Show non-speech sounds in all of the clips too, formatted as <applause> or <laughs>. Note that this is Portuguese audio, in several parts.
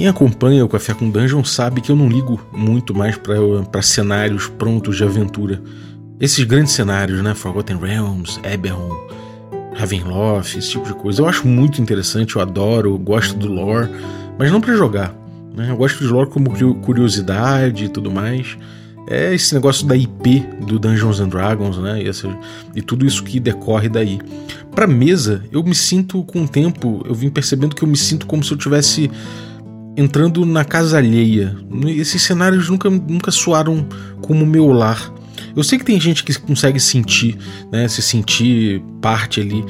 Quem acompanha o Café com Dungeon sabe que eu não ligo muito mais para cenários prontos de aventura. Esses grandes cenários, né? Forgotten Realms, Eberron, Ravenloft, esse tipo de coisa. Eu acho muito interessante, eu adoro, gosto do lore, mas não para jogar. Né? Eu gosto de lore como curiosidade e tudo mais. É esse negócio da IP do Dungeons and Dragons, né? E, essa, e tudo isso que decorre daí. Para mesa, eu me sinto com o tempo, eu vim percebendo que eu me sinto como se eu tivesse entrando na casa alheia. Esses cenários nunca, nunca soaram como meu lar. Eu sei que tem gente que consegue sentir, né, se sentir parte ali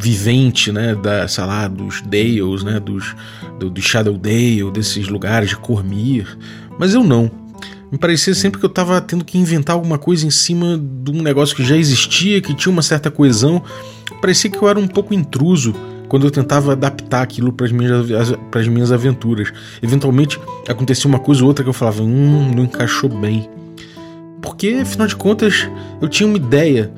vivente, né, da, sei lá, dos Dales, né, dos do, do Shadow Dale, desses lugares de Cormir, mas eu não. Me parecia sempre que eu estava tendo que inventar alguma coisa em cima de um negócio que já existia, que tinha uma certa coesão. Parecia que eu era um pouco intruso quando eu tentava adaptar aquilo para as minhas, minhas aventuras. Eventualmente acontecia uma coisa ou outra que eu falava, hum, não encaixou bem. Porque, afinal de contas, eu tinha uma ideia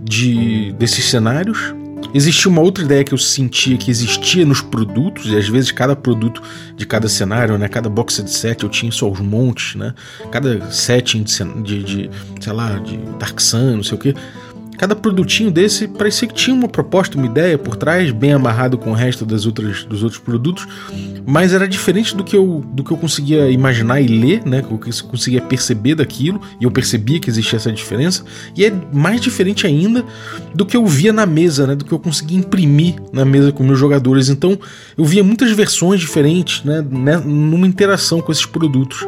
de desses cenários. Existia uma outra ideia que eu sentia que existia nos produtos, e às vezes cada produto de cada cenário, né? Cada box de set eu tinha só os montes, né? Cada setting de, de, de sei lá, de Dark Sun, não sei o que Cada produtinho desse parecia que tinha uma proposta, uma ideia por trás, bem amarrado com o resto das outras, dos outros produtos, mas era diferente do que eu, do que eu conseguia imaginar e ler, né? Que eu conseguia perceber daquilo, e eu percebia que existia essa diferença, e é mais diferente ainda do que eu via na mesa, né? Do que eu conseguia imprimir na mesa com meus jogadores. Então eu via muitas versões diferentes, né? né numa interação com esses produtos.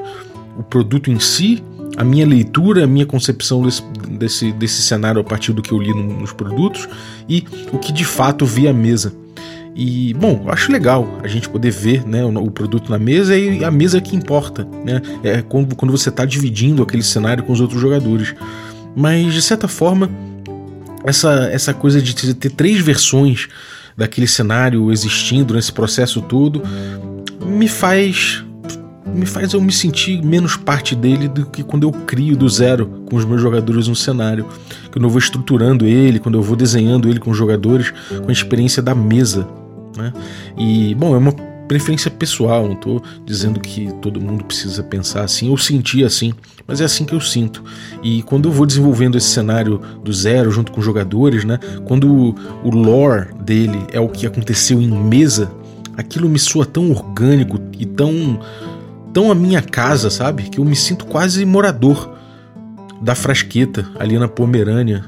O produto em si a minha leitura, a minha concepção desse, desse, desse cenário a partir do que eu li no, nos produtos e o que de fato vi à mesa. E, bom, eu acho legal a gente poder ver né, o, produto na mesa e a mesa que importa, né? É quando, quando você está dividindo aquele cenário com os outros jogadores. Mas, de certa forma, essa, essa coisa de ter três versões daquele cenário existindo nesse processo todo me faz me faz eu me sentir menos parte dele do que quando eu crio do zero com os meus jogadores um cenário. Quando eu vou estruturando ele, quando eu vou desenhando ele com os jogadores, com a experiência da mesa. Né? E, bom, é uma preferência pessoal, não estou dizendo que todo mundo precisa pensar assim ou sentir assim, mas é assim que eu sinto. E quando eu vou desenvolvendo esse cenário do zero junto com os jogadores, né, quando o lore dele é o que aconteceu em mesa, aquilo me soa tão orgânico e tão tão a minha casa, sabe? Que eu me sinto quase morador da Frasqueta, ali na Pomerânia,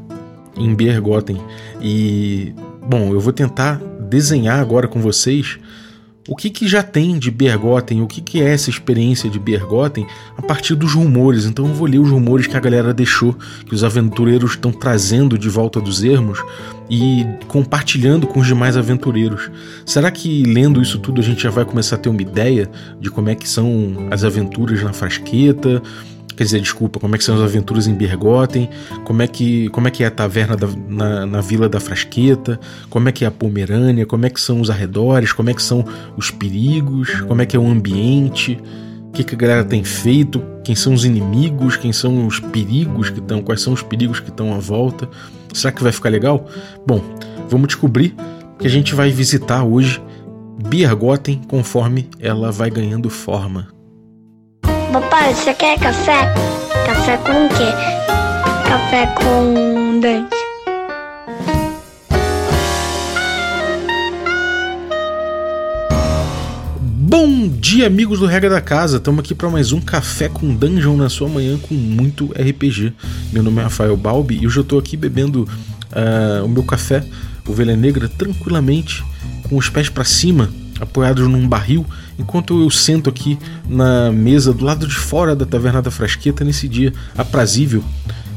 em Bergotten. E, bom, eu vou tentar desenhar agora com vocês o que, que já tem de Bergotten, o que, que é essa experiência de Bergotten a partir dos rumores. Então eu vou ler os rumores que a galera deixou, que os aventureiros estão trazendo de volta dos ermos e compartilhando com os demais aventureiros. Será que lendo isso tudo a gente já vai começar a ter uma ideia de como é que são as aventuras na frasqueta? Quer dizer, desculpa, como é que são as aventuras em Bergotten, como é que, como é, que é a taverna da, na, na Vila da Frasqueta, como é que é a Pomerânia, como é que são os arredores, como é que são os perigos, como é que é o ambiente, o que, que a galera tem feito, quem são os inimigos, quem são os perigos que estão, quais são os perigos que estão à volta. Será que vai ficar legal? Bom, vamos descobrir que a gente vai visitar hoje Bergotten conforme ela vai ganhando forma. Papai, você quer café? Café com o quê? Café com dente. Bom dia, amigos do Regra da Casa. Estamos aqui para mais um café com dungeon na sua manhã com muito RPG. Meu nome é Rafael Balbi e hoje eu estou aqui bebendo uh, o meu café Ovelha Negra tranquilamente, com os pés para cima, apoiados num barril enquanto eu sento aqui na mesa do lado de fora da Taverna da Frasqueta nesse dia aprazível,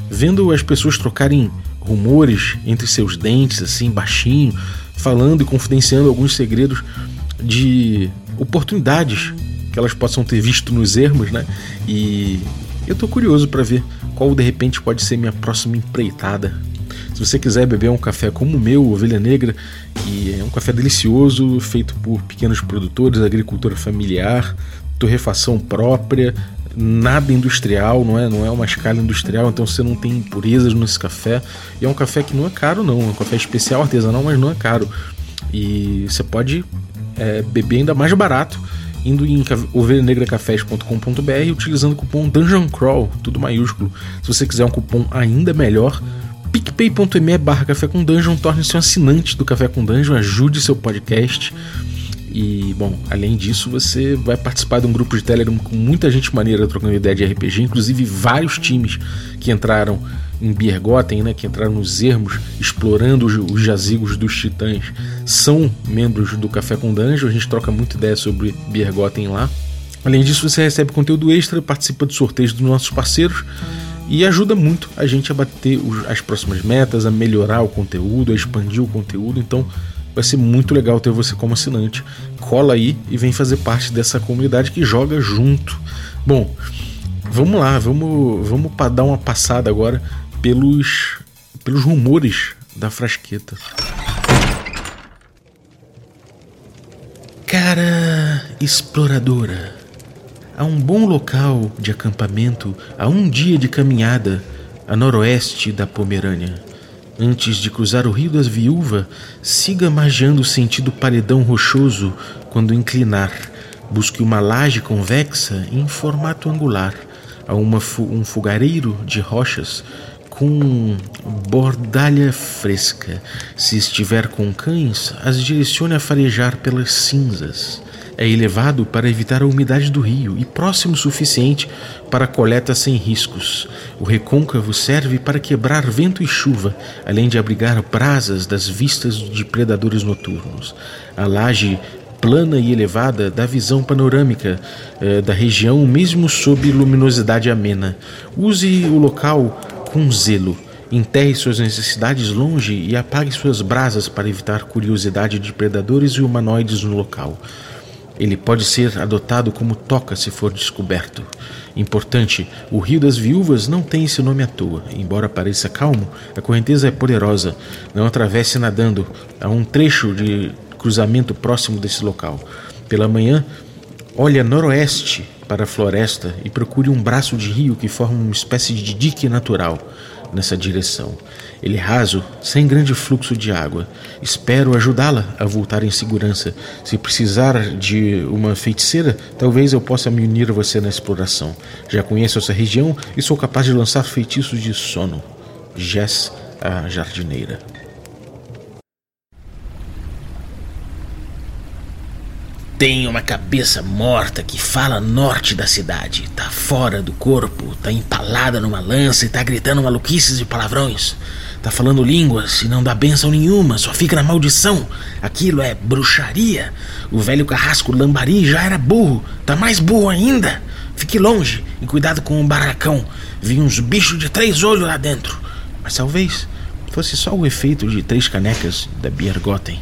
vendo as pessoas trocarem rumores entre seus dentes, assim, baixinho, falando e confidenciando alguns segredos de oportunidades que elas possam ter visto nos ermos, né? E eu tô curioso para ver qual de repente pode ser minha próxima empreitada. Se você quiser beber um café como o meu, Ovelha Negra, que é um café delicioso, feito por pequenos produtores, agricultura familiar, torrefação própria, nada industrial, não é, não é uma escala industrial, então você não tem impurezas nesse café. E é um café que não é caro, não, é um café especial, artesanal, mas não é caro. E você pode é, beber ainda mais barato indo em ovelhanegracafés.com.br e utilizando o cupom Dungeon Crawl, tudo maiúsculo. Se você quiser um cupom ainda melhor, picpay.me barra café com dungeon, torne-se um assinante do Café com Dungeon, ajude seu podcast. E, bom, além disso, você vai participar de um grupo de Telegram com muita gente maneira trocando ideia de RPG, inclusive vários times que entraram em Biergoten, né, que entraram nos ermos, explorando os, os jazigos dos titãs, são membros do Café com Dungeon. A gente troca muita ideia sobre Biergoten lá. Além disso, você recebe conteúdo extra, participa de sorteios dos nossos parceiros e ajuda muito a gente a bater as próximas metas, a melhorar o conteúdo, a expandir o conteúdo. Então vai ser muito legal ter você como assinante. Cola aí e vem fazer parte dessa comunidade que joga junto. Bom, vamos lá, vamos, vamos dar uma passada agora pelos, pelos rumores da frasqueta. Cara exploradora. Há um bom local de acampamento a um dia de caminhada a noroeste da Pomerânia. Antes de cruzar o Rio das Viúvas, siga magiando o sentido paredão rochoso quando inclinar. Busque uma laje convexa em formato angular, a uma, um fogareiro de rochas com bordalha fresca. Se estiver com cães, as direcione a farejar pelas cinzas. É elevado para evitar a umidade do rio e próximo o suficiente para coleta sem riscos. O recôncavo serve para quebrar vento e chuva, além de abrigar brasas das vistas de predadores noturnos. A laje plana e elevada dá visão panorâmica eh, da região, mesmo sob luminosidade amena. Use o local com zelo. Enterre suas necessidades longe e apague suas brasas para evitar curiosidade de predadores e humanoides no local. Ele pode ser adotado como toca se for descoberto. Importante, o Rio das Viúvas não tem esse nome à toa. Embora pareça calmo, a correnteza é poderosa. Não atravesse nadando. Há um trecho de cruzamento próximo desse local. Pela manhã, olhe a noroeste para a floresta e procure um braço de rio que forma uma espécie de dique natural nessa direção. Ele é raso, sem grande fluxo de água. Espero ajudá-la a voltar em segurança. Se precisar de uma feiticeira, talvez eu possa me unir a você na exploração. Já conheço essa região e sou capaz de lançar feitiços de sono. Jess, a jardineira. Tem uma cabeça morta que fala norte da cidade. Tá fora do corpo, tá empalada numa lança e tá gritando maluquices e palavrões. Tá falando línguas e não dá benção nenhuma, só fica na maldição. Aquilo é bruxaria. O velho carrasco Lambari já era burro, tá mais burro ainda. Fique longe e cuidado com o barracão. Vi uns bichos de três olhos lá dentro. Mas talvez fosse só o efeito de três canecas da Biergoten.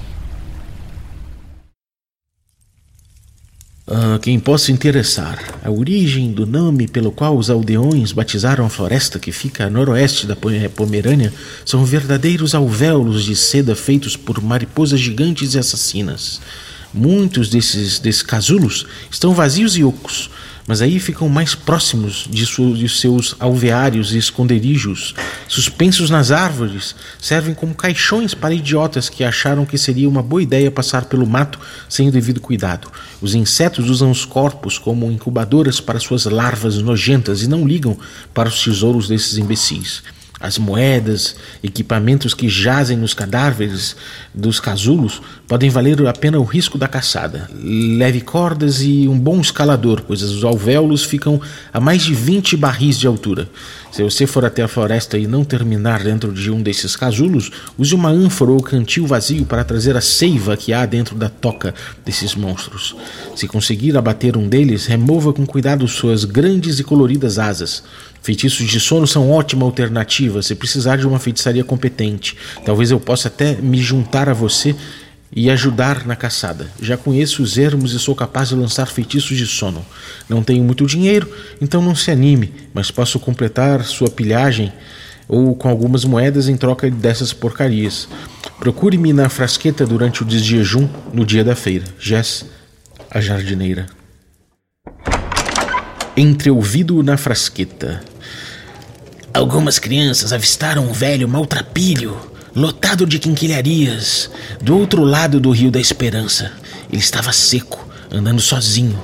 Uh, quem possa interessar, a origem do nome pelo qual os aldeões batizaram a floresta que fica a noroeste da Pomerânia são verdadeiros alvéolos de seda feitos por mariposas gigantes e assassinas. Muitos desses, desses casulos estão vazios e ocos, mas aí ficam mais próximos de, de seus alveários e esconderijos. Suspensos nas árvores, servem como caixões para idiotas que acharam que seria uma boa ideia passar pelo mato sem o devido cuidado. Os insetos usam os corpos como incubadoras para suas larvas nojentas e não ligam para os tesouros desses imbecis as moedas, equipamentos que jazem nos cadáveres dos casulos podem valer a pena o risco da caçada. Leve cordas e um bom escalador, pois os alvéolos ficam a mais de 20 barris de altura. Se você for até a floresta e não terminar dentro de um desses casulos, use uma ânfora ou cantil vazio para trazer a seiva que há dentro da toca desses monstros. Se conseguir abater um deles, remova com cuidado suas grandes e coloridas asas. Feitiços de sono são ótima alternativa se precisar de uma feitiçaria competente. Talvez eu possa até me juntar a você e ajudar na caçada. Já conheço os ermos e sou capaz de lançar feitiços de sono. Não tenho muito dinheiro, então não se anime, mas posso completar sua pilhagem ou com algumas moedas em troca dessas porcarias. Procure-me na frasqueta durante o desjejum no dia da feira. Jess, a jardineira. Entreouvido na frasqueta. Algumas crianças avistaram um velho maltrapilho, lotado de quinquilharias, do outro lado do Rio da Esperança. Ele estava seco, andando sozinho.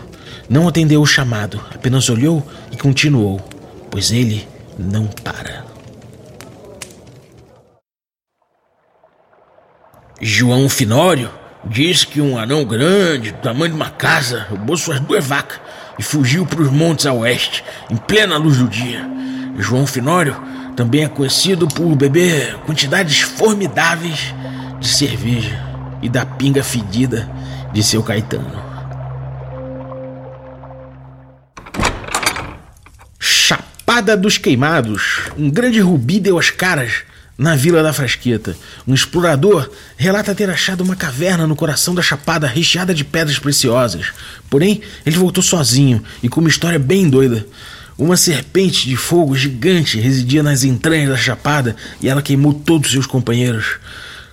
não atendeu o chamado, apenas olhou e continuou, pois ele não para. João Finório disse que um anão grande, do tamanho de uma casa, roubou suas duas vacas e fugiu para os montes a oeste, em plena luz do dia. João Finório também é conhecido por beber quantidades formidáveis de cerveja e da pinga fedida de seu Caetano. Chapada dos Queimados. Um grande rubi deu as caras na Vila da Frasqueta. Um explorador relata ter achado uma caverna no coração da chapada recheada de pedras preciosas. Porém, ele voltou sozinho e com uma história bem doida. Uma serpente de fogo gigante residia nas entranhas da chapada e ela queimou todos seus companheiros.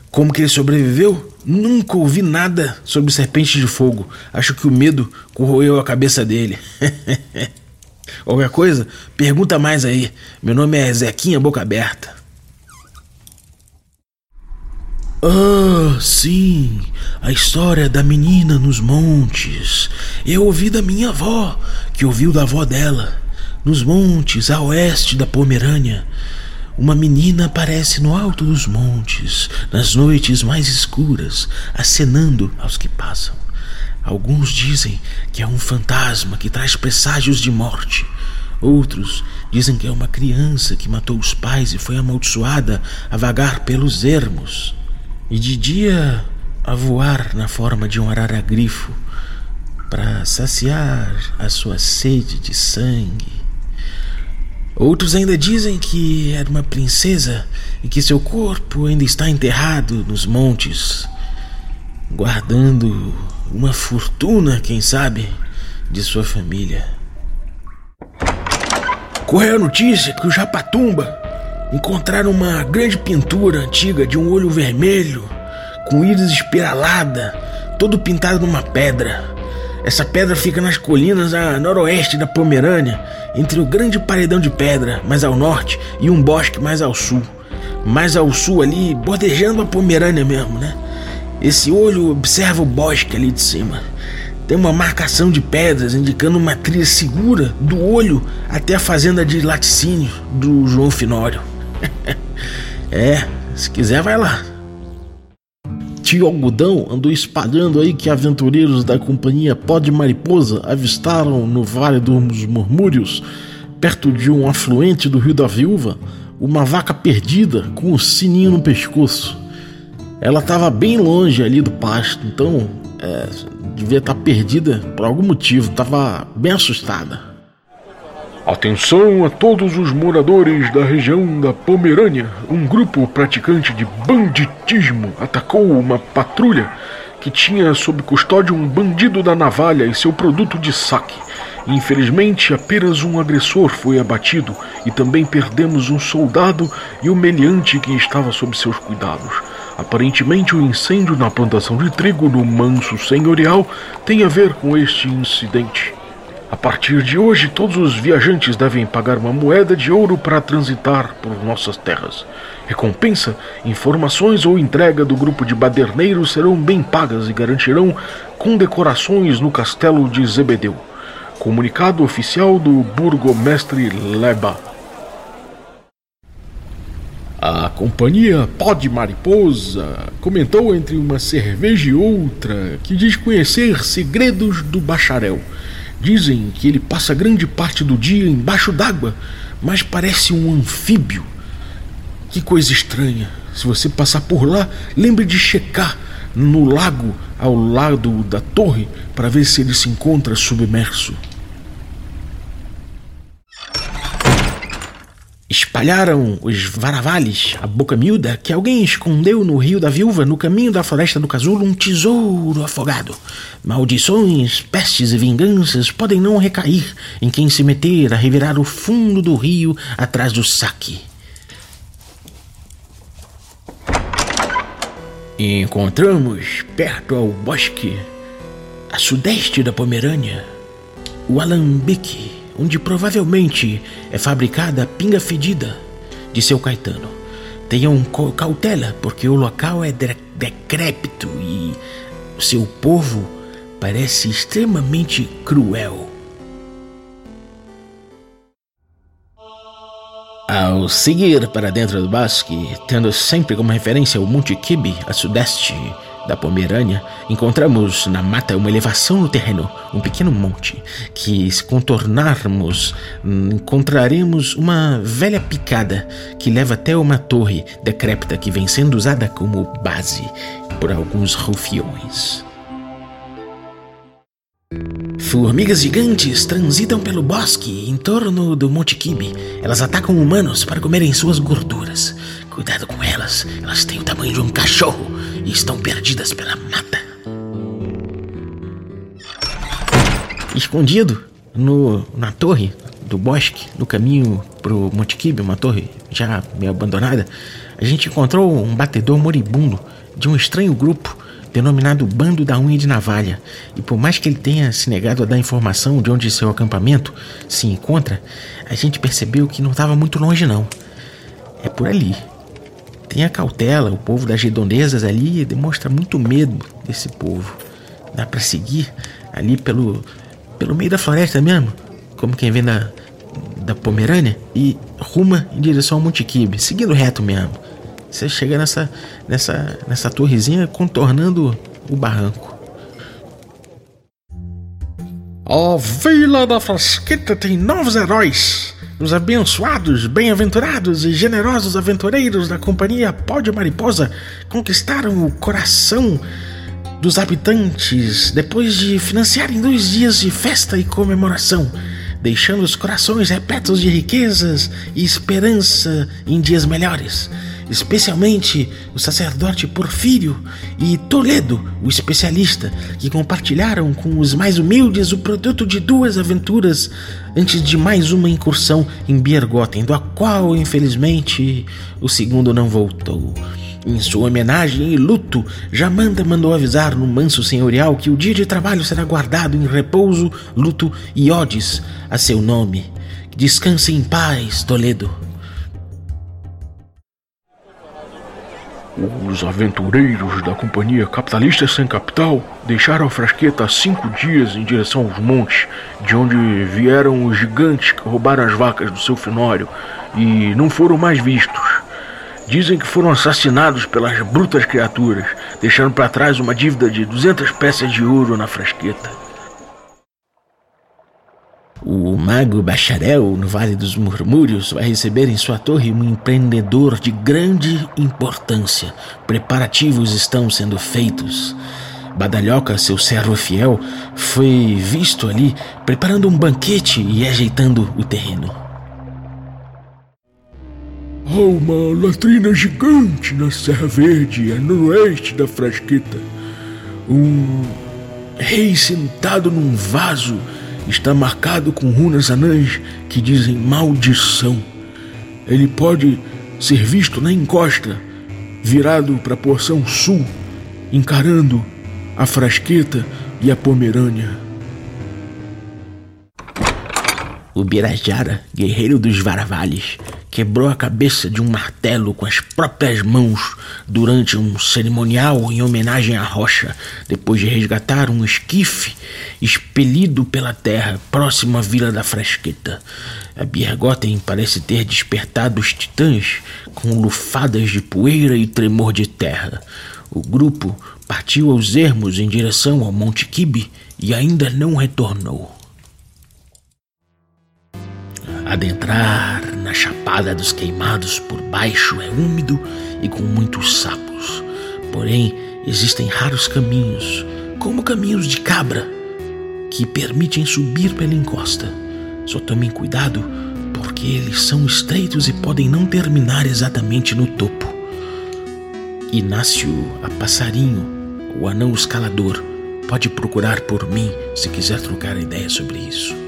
Como que ele sobreviveu? Nunca ouvi nada sobre serpente de fogo. Acho que o medo corroeu a cabeça dele. <laughs> Qualquer coisa, pergunta mais aí. Meu nome é Zequinha Boca Aberta. Ah, sim, a história da menina nos montes. Eu ouvi da minha avó, que ouviu da avó dela. Nos montes, a oeste da Pomerânia, uma menina aparece no alto dos montes, nas noites mais escuras, acenando aos que passam. Alguns dizem que é um fantasma que traz presságios de morte. Outros dizem que é uma criança que matou os pais e foi amaldiçoada a vagar pelos ermos e de dia a voar na forma de um arara-grifo para saciar a sua sede de sangue. Outros ainda dizem que era uma princesa e que seu corpo ainda está enterrado nos montes, guardando uma fortuna, quem sabe, de sua família. Correu a notícia que o Japatumba encontraram uma grande pintura antiga de um olho vermelho, com íris espiralada, todo pintado numa pedra. Essa pedra fica nas colinas a noroeste da Pomerânia, entre o grande paredão de pedra mais ao norte e um bosque mais ao sul. Mais ao sul ali, bordejando a Pomerânia mesmo, né? Esse olho observa o bosque ali de cima. Tem uma marcação de pedras indicando uma trilha segura do olho até a fazenda de laticínio do João Finório. <laughs> é, se quiser, vai lá. Tio Algodão andou espalhando aí que aventureiros da companhia Pó de Mariposa avistaram no Vale dos Murmúrios, perto de um afluente do Rio da Viúva, uma vaca perdida com um sininho no pescoço. Ela estava bem longe ali do pasto, então é, devia estar tá perdida por algum motivo, estava bem assustada. Atenção a todos os moradores da região da Pomerânia. Um grupo praticante de banditismo atacou uma patrulha que tinha sob custódia um bandido da navalha e seu produto de saque. Infelizmente, apenas um agressor foi abatido e também perdemos um soldado e o meliante que estava sob seus cuidados. Aparentemente, o incêndio na plantação de trigo no Manso Senhorial tem a ver com este incidente. A partir de hoje, todos os viajantes devem pagar uma moeda de ouro para transitar por nossas terras. Recompensa, informações ou entrega do grupo de baderneiros serão bem pagas e garantirão condecorações no castelo de Zebedeu. Comunicado oficial do burgomestre Leba. A companhia Pó de Mariposa comentou entre uma cerveja e outra que diz conhecer segredos do bacharel Dizem que ele passa grande parte do dia embaixo d'água, mas parece um anfíbio. Que coisa estranha. Se você passar por lá, lembre de checar no lago ao lado da torre para ver se ele se encontra submerso. Espalharam os varavales, a boca miúda, que alguém escondeu no rio da viúva, no caminho da floresta do casulo, um tesouro afogado. Maldições, pestes e vinganças podem não recair em quem se meter a revirar o fundo do rio atrás do saque. Encontramos, perto ao bosque, a sudeste da Pomerânia, o alambique onde provavelmente é fabricada a pinga fedida de seu Caetano. Tenham cautela, porque o local é decrépito e seu povo parece extremamente cruel. Ao seguir para dentro do bosque, tendo sempre como referência o Monte Kibi, a sudeste da Pomerânia, encontramos na mata uma elevação no terreno, um pequeno monte, que se contornarmos, encontraremos uma velha picada que leva até uma torre decrépita que vem sendo usada como base por alguns rufiões. Formigas gigantes transitam pelo bosque em torno do Monte Kibi. Elas atacam humanos para comerem suas gorduras. Cuidado com elas, elas têm o tamanho de um cachorro e estão perdidas pela mata. Escondido no, na torre do bosque, no caminho pro Monte Kibi, uma torre já meio abandonada, a gente encontrou um batedor moribundo de um estranho grupo denominado Bando da Unha de Navalha, e por mais que ele tenha se negado a dar informação de onde seu acampamento se encontra, a gente percebeu que não estava muito longe não. É por ali. Tenha cautela, o povo das redondezas ali demonstra muito medo desse povo. Dá para seguir ali pelo, pelo meio da floresta mesmo, como quem vem da, da Pomerânia, e ruma em direção ao Monte Kibe, seguindo reto mesmo. Você chega nessa, nessa, nessa torrezinha contornando o barranco. A Vila da Frasqueta tem novos heróis. Os abençoados, bem-aventurados e generosos aventureiros da companhia Pó de Mariposa conquistaram o coração dos habitantes depois de financiarem dois dias de festa e comemoração, deixando os corações repletos de riquezas e esperança em dias melhores especialmente o sacerdote Porfírio e Toledo, o especialista, que compartilharam com os mais humildes o produto de duas aventuras antes de mais uma incursão em Biergoten, da qual, infelizmente, o segundo não voltou. Em sua homenagem e luto, Jamanda mandou avisar no manso senhorial que o dia de trabalho será guardado em repouso, luto e odes a seu nome. Descanse em paz, Toledo. Os aventureiros da Companhia Capitalista Sem Capital deixaram a frasqueta há cinco dias em direção aos montes, de onde vieram os gigantes que roubaram as vacas do seu finório e não foram mais vistos. Dizem que foram assassinados pelas brutas criaturas, deixando para trás uma dívida de 200 peças de ouro na frasqueta. O mago bacharel no Vale dos Murmúrios vai receber em sua torre um empreendedor de grande importância. Preparativos estão sendo feitos. Badalhoca, seu servo fiel, foi visto ali preparando um banquete e ajeitando o terreno. Há uma latrina gigante na Serra Verde, a noroeste da Frasqueta. Um rei sentado num vaso está marcado com runas anãs que dizem maldição. Ele pode ser visto na encosta, virado para a porção sul, encarando a Frasqueta e a Pomerânia. O Birajara, guerreiro dos Varavales, quebrou a cabeça de um martelo com as próprias mãos durante um cerimonial em homenagem à rocha, depois de resgatar um esquife expelido pela terra próximo à vila da Frasqueta. A Biergoten parece ter despertado os titãs com lufadas de poeira e tremor de terra. O grupo partiu aos ermos em direção ao Monte Kibi e ainda não retornou. Adentrar Chapada dos Queimados por baixo é úmido e com muitos sapos. Porém, existem raros caminhos, como caminhos de cabra, que permitem subir pela encosta. Só tomem cuidado, porque eles são estreitos e podem não terminar exatamente no topo. Inácio a Passarinho, o anão escalador, pode procurar por mim se quiser trocar ideia sobre isso.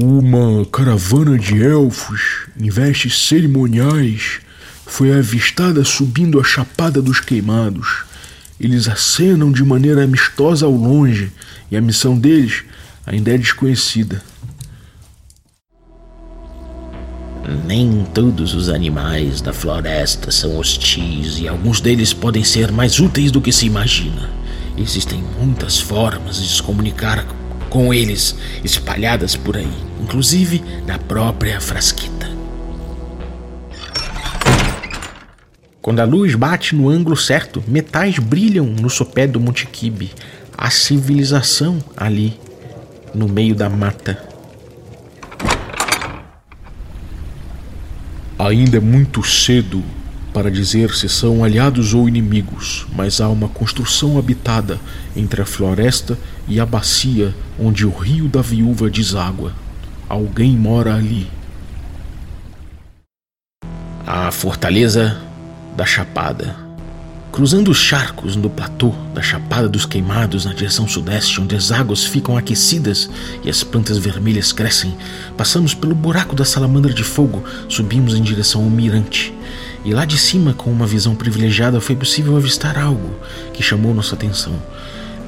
Uma caravana de elfos em vestes cerimoniais foi avistada subindo a Chapada dos Queimados. Eles acenam de maneira amistosa ao longe e a missão deles ainda é desconhecida. Nem todos os animais da floresta são hostis e alguns deles podem ser mais úteis do que se imagina. Existem muitas formas de se comunicar com eles espalhadas por aí, inclusive na própria frasqueta. Quando a luz bate no ângulo certo, metais brilham no sopé do Monte Kibe. A civilização ali, no meio da mata. Ainda é muito cedo para dizer se são aliados ou inimigos, mas há uma construção habitada entre a floresta e a bacia onde o rio da viúva deságua. Alguém mora ali. A fortaleza da Chapada Cruzando os charcos no platô da Chapada dos Queimados na direção sudeste, onde as águas ficam aquecidas e as plantas vermelhas crescem, passamos pelo buraco da salamandra de fogo, subimos em direção ao mirante. E lá de cima, com uma visão privilegiada, foi possível avistar algo que chamou nossa atenção.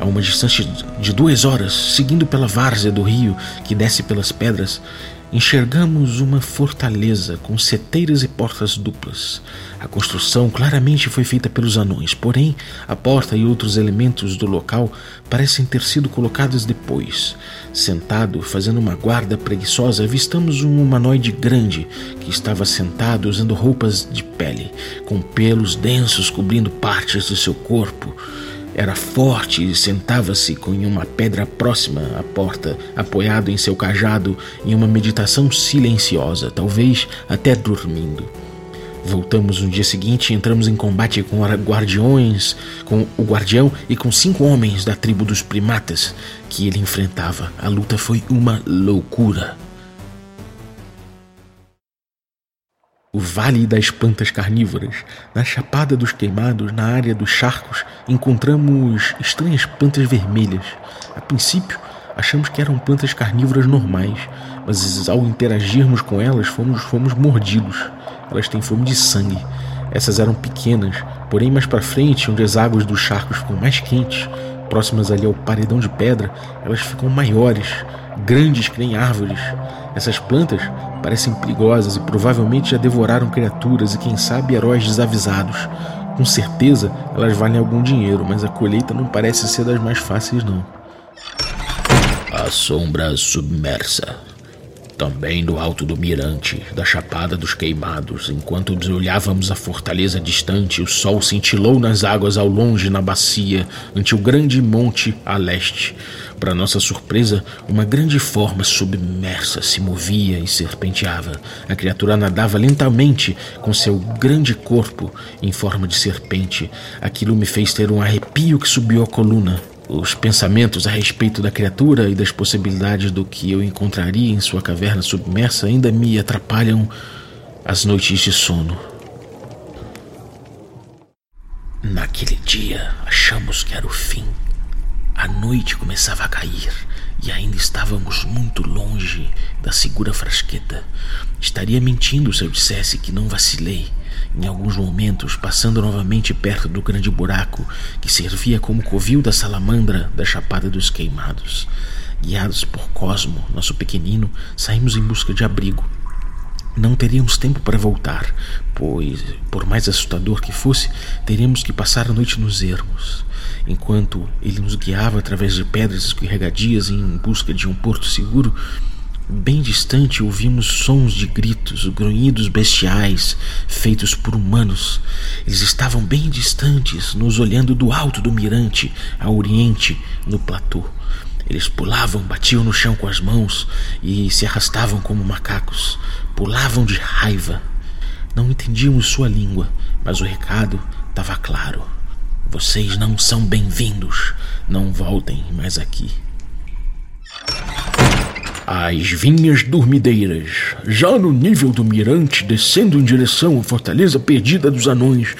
A uma distância de duas horas, seguindo pela várzea do rio que desce pelas pedras, enxergamos uma fortaleza com seteiras e portas duplas. A construção claramente foi feita pelos anões, porém a porta e outros elementos do local parecem ter sido colocados depois. Sentado, fazendo uma guarda preguiçosa, avistamos um humanoide grande que estava sentado usando roupas de pele, com pelos densos cobrindo partes de seu corpo. Era forte e sentava-se com uma pedra próxima à porta, apoiado em seu cajado em uma meditação silenciosa, talvez até dormindo. Voltamos no dia seguinte e entramos em combate com guardiões, com o guardião e com cinco homens da tribo dos primatas que ele enfrentava. A luta foi uma loucura. o Vale das Plantas Carnívoras. Na Chapada dos Queimados, na área dos charcos, encontramos estranhas plantas vermelhas. A princípio, achamos que eram plantas carnívoras normais, mas ao interagirmos com elas, fomos, fomos mordidos. Elas têm fome de sangue. Essas eram pequenas, porém mais para frente, onde as águas dos charcos ficam mais quentes, próximas ali ao paredão de pedra, elas ficam maiores, grandes que nem árvores. Essas plantas parecem perigosas e provavelmente já devoraram criaturas e, quem sabe, heróis desavisados. Com certeza elas valem algum dinheiro, mas a colheita não parece ser das mais fáceis, não. A sombra submersa. Também do alto do mirante, da Chapada dos Queimados, enquanto olhávamos a fortaleza distante, o sol cintilou nas águas ao longe na bacia, ante o grande monte a leste. Para nossa surpresa, uma grande forma submersa se movia e serpenteava. A criatura nadava lentamente com seu grande corpo em forma de serpente. Aquilo me fez ter um arrepio que subiu a coluna. Os pensamentos a respeito da criatura e das possibilidades do que eu encontraria em sua caverna submersa ainda me atrapalham as noites de sono. Naquele dia, achamos que era o fim. A noite começava a cair e ainda estávamos muito longe da segura frasqueta. Estaria mentindo se eu dissesse que não vacilei em alguns momentos, passando novamente perto do grande buraco que servia como covil da salamandra da Chapada dos Queimados. Guiados por Cosmo, nosso pequenino, saímos em busca de abrigo. Não teríamos tempo para voltar, pois, por mais assustador que fosse, teríamos que passar a noite nos ermos. Enquanto ele nos guiava através de pedras escorregadias em busca de um porto seguro, Bem distante ouvimos sons de gritos, grunhidos bestiais feitos por humanos. Eles estavam bem distantes, nos olhando do alto do mirante, a oriente, no platô. Eles pulavam, batiam no chão com as mãos e se arrastavam como macacos. Pulavam de raiva. Não entendíamos sua língua, mas o recado estava claro. Vocês não são bem-vindos. Não voltem mais aqui. As vinhas dormideiras, já no nível do mirante, descendo em direção à fortaleza perdida dos anões,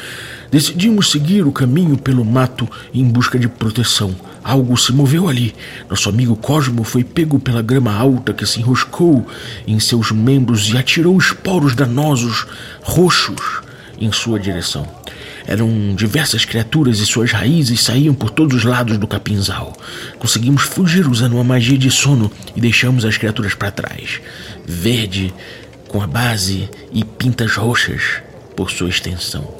decidimos seguir o caminho pelo mato em busca de proteção. Algo se moveu ali. Nosso amigo Cosmo foi pego pela grama alta que se enroscou em seus membros e atirou esporos danosos, roxos, em sua direção. Eram diversas criaturas e suas raízes saíam por todos os lados do capinzal. Conseguimos fugir usando uma magia de sono e deixamos as criaturas para trás. Verde, com a base e pintas roxas por sua extensão.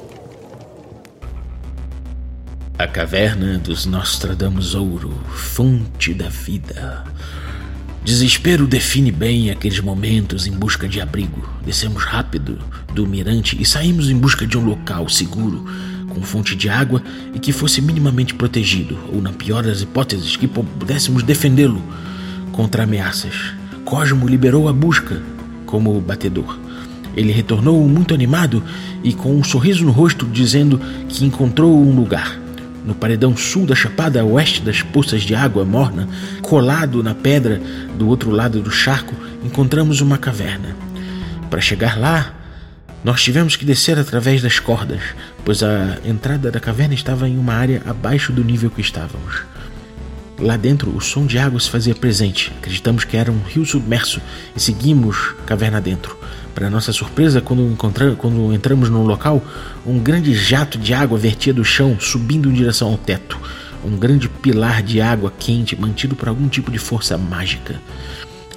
A caverna dos Nostradamus Ouro, fonte da vida. Desespero define bem aqueles momentos em busca de abrigo. Descemos rápido do mirante e saímos em busca de um local seguro, com fonte de água e que fosse minimamente protegido, ou, na pior das hipóteses, que pudéssemos defendê-lo contra ameaças. Cosmo liberou a busca como batedor. Ele retornou muito animado e com um sorriso no rosto, dizendo que encontrou um lugar. No paredão sul da chapada, a oeste das poças de água morna, colado na pedra do outro lado do charco, encontramos uma caverna. Para chegar lá, nós tivemos que descer através das cordas, pois a entrada da caverna estava em uma área abaixo do nível que estávamos. Lá dentro, o som de água se fazia presente. Acreditamos que era um rio submerso e seguimos caverna dentro. Para nossa surpresa, quando, quando entramos no local, um grande jato de água vertia do chão, subindo em direção ao teto. Um grande pilar de água quente mantido por algum tipo de força mágica.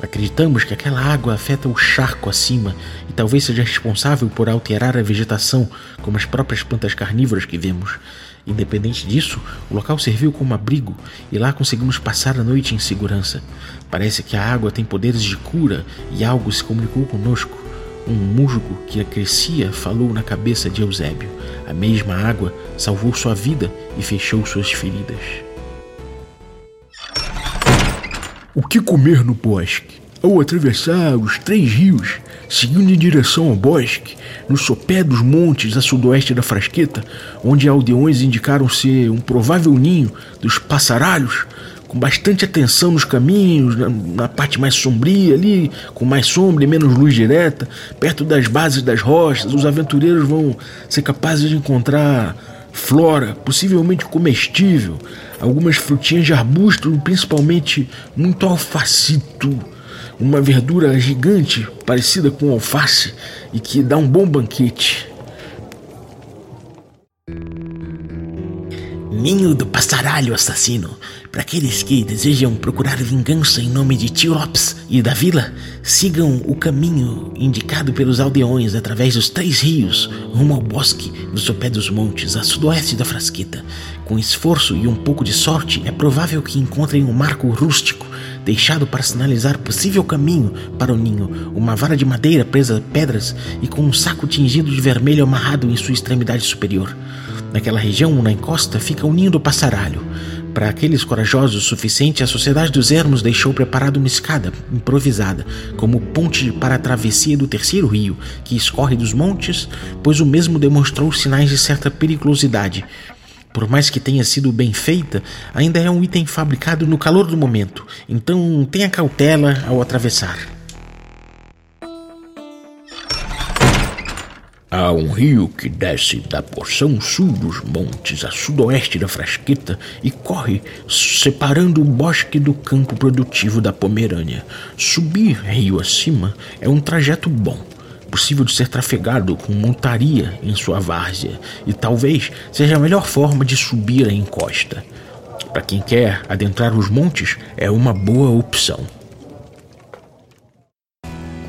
Acreditamos que aquela água afeta o charco acima e talvez seja responsável por alterar a vegetação, como as próprias plantas carnívoras que vemos. Independente disso, o local serviu como abrigo e lá conseguimos passar a noite em segurança. Parece que a água tem poderes de cura e algo se comunicou conosco. Um musgo que crescia falou na cabeça de Eusébio. A mesma água salvou sua vida e fechou suas feridas. O que comer no bosque? Ao atravessar os três rios, seguindo em direção ao bosque, no sopé dos montes a sudoeste da Frasqueta, onde aldeões indicaram ser um provável ninho dos passaralhos, com bastante atenção nos caminhos, na, na, parte mais sombria ali, com mais sombra e menos luz direta, perto das bases das rochas, os aventureiros vão ser capazes de encontrar flora, possivelmente comestível, algumas frutinhas de arbusto, principalmente muito alfacito, uma verdura gigante parecida com alface e que dá um bom banquete. Ninho do Passaralho Assassino. Para aqueles que desejam procurar vingança em nome de Tiops e da vila, sigam o caminho indicado pelos aldeões através dos três rios, rumo ao bosque do sopé dos montes, a sudoeste da Frasquita. Com esforço e um pouco de sorte, é provável que encontrem um marco rústico deixado para sinalizar possível caminho para o ninho, uma vara de madeira presa a pedras e com um saco tingido de vermelho amarrado em sua extremidade superior. Naquela região, na encosta, fica o ninho do passaralho. Para aqueles corajosos o suficiente, a Sociedade dos Ermos deixou preparada uma escada improvisada, como ponte para a travessia do terceiro rio, que escorre dos montes, pois o mesmo demonstrou sinais de certa periculosidade. Por mais que tenha sido bem feita, ainda é um item fabricado no calor do momento, então tenha cautela ao atravessar. Há um rio que desce da porção sul dos montes a sudoeste da Frasqueta e corre separando o bosque do campo produtivo da Pomerânia. Subir rio acima é um trajeto bom, possível de ser trafegado com montaria em sua várzea e talvez seja a melhor forma de subir a encosta. Para quem quer adentrar os montes, é uma boa opção.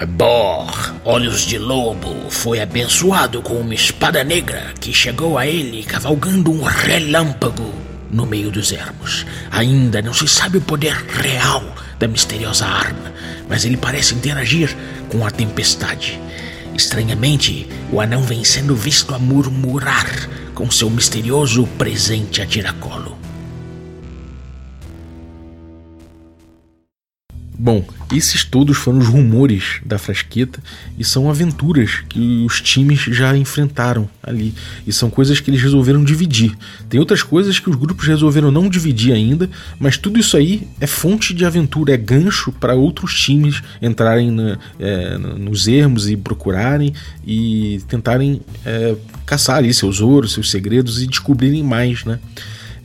Bor, Olhos de Lobo, foi abençoado com uma espada negra que chegou a ele cavalgando um relâmpago no meio dos ermos. Ainda não se sabe o poder real da misteriosa arma, mas ele parece interagir com a tempestade. Estranhamente, o anão vem sendo visto a murmurar com seu misterioso presente a tiracolo. Bom, esses todos foram os rumores da Frasqueta e são aventuras que os times já enfrentaram ali. E são coisas que eles resolveram dividir. Tem outras coisas que os grupos resolveram não dividir ainda, mas tudo isso aí é fonte de aventura, é gancho para outros times entrarem na, é, nos ermos e procurarem e tentarem é, caçar ali seus ouros, seus segredos e descobrirem mais, né?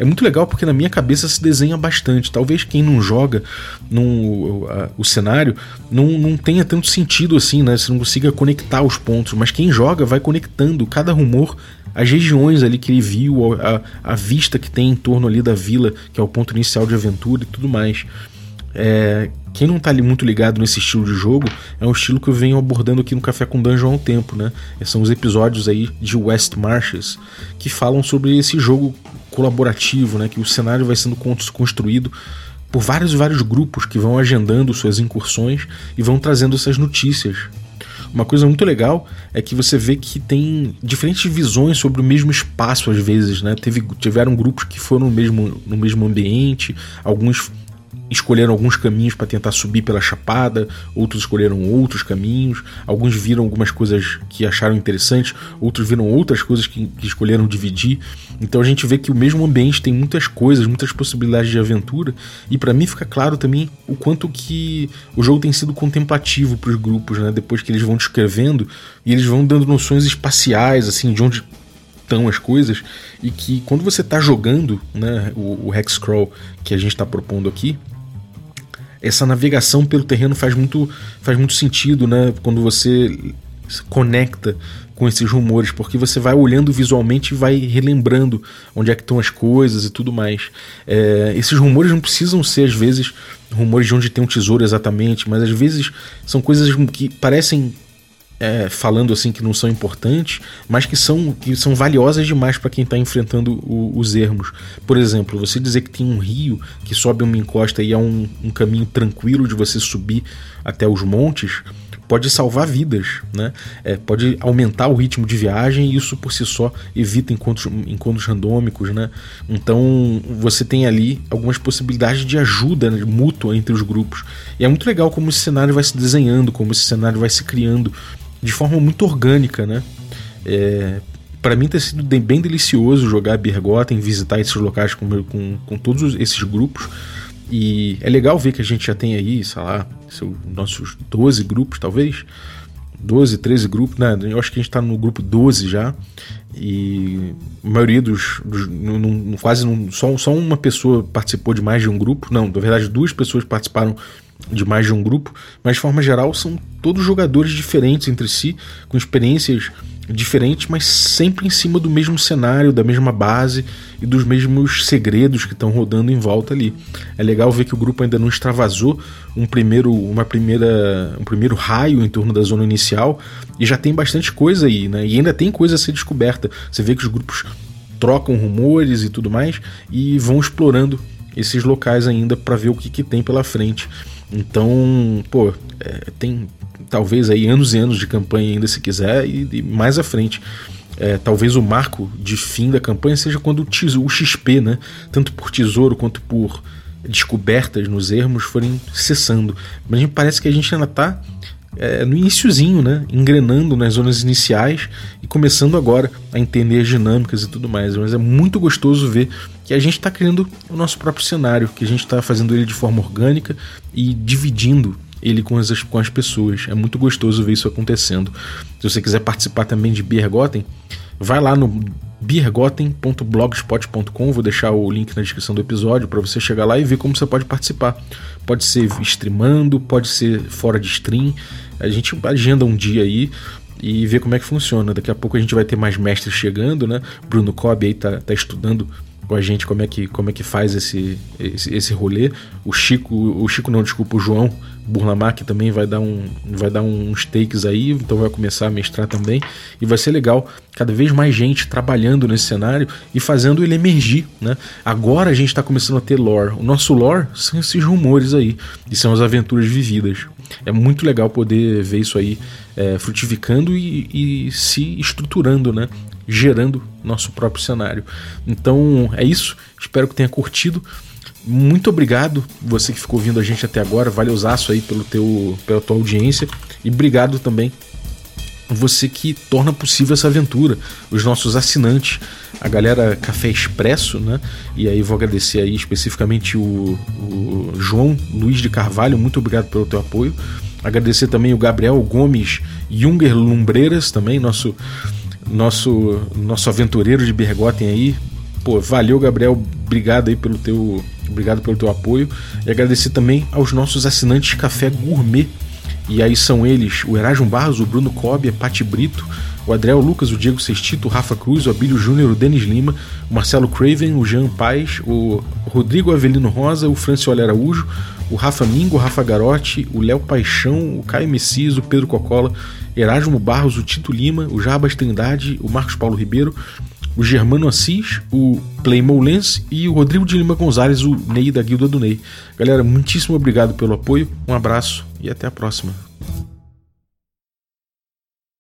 É muito legal porque na minha cabeça se desenha bastante. Talvez quem não joga num, o cenário não, não tenha tanto sentido assim, né? Você não consiga conectar os pontos, mas quem joga vai conectando cada rumor as regiões ali que ele viu, a, a vista que tem em torno ali da vila, que é o ponto inicial de aventura e tudo mais. é, quem não tá ali muito ligado nesse estilo de jogo, é um estilo que eu venho abordando aqui no Café com Dungeon há um tempo, né? São os episódios aí de West Marches que falam sobre esse jogo colaborativo, né? Que o cenário vai sendo construído por vários e vários grupos que vão agendando suas incursões e vão trazendo essas notícias. Uma coisa muito legal é que você vê que tem diferentes visões sobre o mesmo espaço às vezes, né? Teve, tiveram grupos que foram no mesmo, no mesmo ambiente, alguns escolheram alguns caminhos para tentar subir pela chapada, outros escolheram outros caminhos, alguns viram algumas coisas que acharam interessantes, outros viram outras coisas que, que escolheram dividir. Então a gente vê que o mesmo ambiente tem muitas coisas, muitas possibilidades de aventura, e para mim fica claro também o quanto que o jogo tem sido contemplativo para os grupos, né? Depois que eles vão descrevendo e eles vão dando noções espaciais, assim, de onde estão as coisas, e que quando você está jogando, né, o, o Hexcrawl que a gente está propondo aqui, essa navegação pelo terreno faz muito, faz muito sentido, né? Quando você se conecta com esses rumores, porque você vai olhando visualmente e vai relembrando onde é que estão as coisas e tudo mais. É, esses rumores não precisam ser, às vezes, rumores de onde tem um tesouro exatamente, mas às vezes são coisas que parecem é, falando assim que não são importantes, mas que são, que são valiosas demais para quem está enfrentando o, os ermos. Por exemplo, você dizer que tem um rio que sobe uma encosta e é um, um caminho tranquilo de você subir até os montes, pode salvar vidas, né? É, pode aumentar o ritmo de viagem e isso por si só evita encontros, encontros randômicos, né? Então você tem ali algumas possibilidades de ajuda né, mútua entre os grupos. E é muito legal como esse cenário vai se desenhando, como esse cenário vai se criando de forma muito orgânica, né? É, para mim tem sido bem delicioso jogar Bergotten, visitar esses locais com, com, com todos esses grupos. E é legal ver que a gente já tem aí, sei lá, seu, nossos 12 grupos, talvez. 12, 13 grupos, né? Eu acho que a gente tá no grupo 12 já. E a maioria dos. dos no, no, quase no, só, só uma pessoa participou de mais de um grupo. Não, na verdade, duas pessoas participaram de mais de um grupo, mas de forma geral são todos jogadores diferentes entre si, com experiências diferentes, mas sempre em cima do mesmo cenário, da mesma base e dos mesmos segredos que estão rodando em volta ali. É legal ver que o grupo ainda não extravasou um primeiro, uma primeira, um primeiro raio em torno da zona inicial e já tem bastante coisa aí, né? E ainda tem coisa a ser descoberta. Você vê que os grupos trocam rumores e tudo mais e vão explorando esses locais ainda para ver o que, que tem pela frente. Então, pô, é, tem talvez aí anos e anos de campanha ainda se quiser e, e mais à frente. É, talvez o marco de fim da campanha seja quando o, tesouro, o XP, né, tanto por tesouro quanto por descobertas nos ermos, forem cessando. Mas parece que a gente ainda está é, no iníciozinho, né, engrenando nas zonas iniciais começando agora a entender as dinâmicas e tudo mais. Mas é muito gostoso ver que a gente está criando o nosso próprio cenário, que a gente está fazendo ele de forma orgânica e dividindo ele com as, com as pessoas. É muito gostoso ver isso acontecendo. Se você quiser participar também de Biergoten, vai lá no biergoten.blogspot.com, vou deixar o link na descrição do episódio para você chegar lá e ver como você pode participar. Pode ser streamando, pode ser fora de stream. A gente agenda um dia aí e ver como é que funciona. Daqui a pouco a gente vai ter mais mestres chegando, né? Bruno Cobb aí tá, tá estudando com a gente como é que, como é que faz esse, esse, esse rolê. O Chico, o Chico não, desculpa, o João Burlamac também vai dar, um, vai dar uns takes aí, então vai começar a mestrar também. E vai ser legal, cada vez mais gente trabalhando nesse cenário e fazendo ele emergir. Né? Agora a gente está começando a ter lore. O nosso lore são esses rumores aí, e são as aventuras vividas. É muito legal poder ver isso aí é, frutificando e, e se estruturando, né? gerando nosso próprio cenário. Então é isso, espero que tenha curtido. Muito obrigado você que ficou ouvindo a gente até agora, valeuzaço aí pelo teu, pela tua audiência e obrigado também você que torna possível essa aventura, os nossos assinantes, a galera Café Expresso, né? E aí vou agradecer aí especificamente o, o João Luiz de Carvalho, muito obrigado pelo teu apoio. Agradecer também o Gabriel Gomes Junger Lumbreiras, também nosso nosso nosso aventureiro de Bergotten aí. Pô, valeu, Gabriel. Obrigado aí pelo teu, obrigado pelo teu apoio. E agradecer também aos nossos assinantes Café Gourmet. E aí são eles o Erasmo Barros, o Bruno Cobb, a Pati Brito, o Adriel Lucas, o Diego Sextito, o Rafa Cruz, o Abílio Júnior, o Denis Lima, o Marcelo Craven, o Jean Paz, o Rodrigo Avelino Rosa, o Francioli Araújo, o Rafa Mingo, o Rafa Garotti, o Léo Paixão, o Caio Messias, o Pedro Cocola, Erasmo Barros, o Tito Lima, o Jarbas Trindade, o Marcos Paulo Ribeiro, o Germano Assis, o Playmo Lens e o Rodrigo de Lima Gonzalez, o Ney da Guilda do Ney. Galera, muitíssimo obrigado pelo apoio, um abraço e até a próxima.